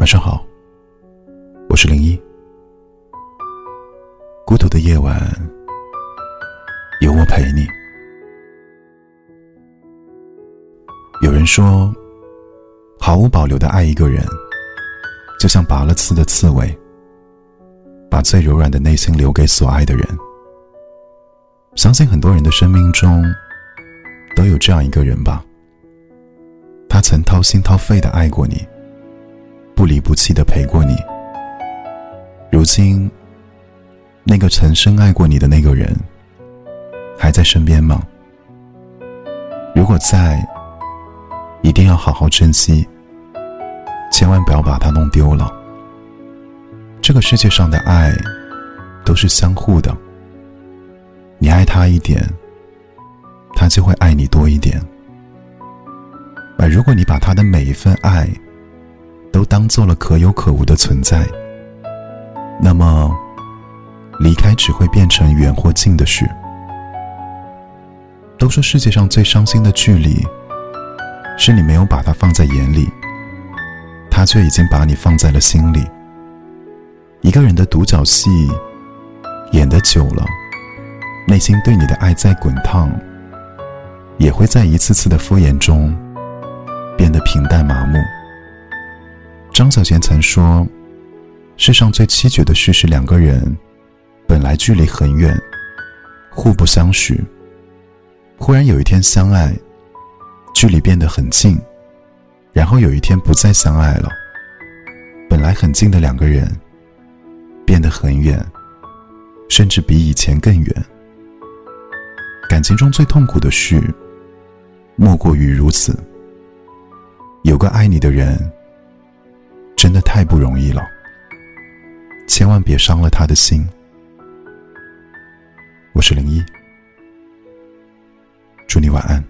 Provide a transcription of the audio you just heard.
晚上好，我是零一。孤独的夜晚，有我陪你。有人说，毫无保留的爱一个人，就像拔了刺的刺猬，把最柔软的内心留给所爱的人。相信很多人的生命中，都有这样一个人吧。他曾掏心掏肺的爱过你。不离不弃的陪过你，如今，那个曾深爱过你的那个人，还在身边吗？如果在，一定要好好珍惜，千万不要把他弄丢了。这个世界上的爱，都是相互的。你爱他一点，他就会爱你多一点。而如果你把他的每一份爱，都当做了可有可无的存在，那么离开只会变成远或近的事。都说世界上最伤心的距离，是你没有把它放在眼里，他却已经把你放在了心里。一个人的独角戏演得久了，内心对你的爱在滚烫，也会在一次次的敷衍中变得平淡麻木。张小娴曾说：“世上最凄绝的事是两个人本来距离很远，互不相识，忽然有一天相爱，距离变得很近，然后有一天不再相爱了。本来很近的两个人，变得很远，甚至比以前更远。感情中最痛苦的事，莫过于如此。有个爱你的人。”真的太不容易了，千万别伤了他的心。我是零一，祝你晚安。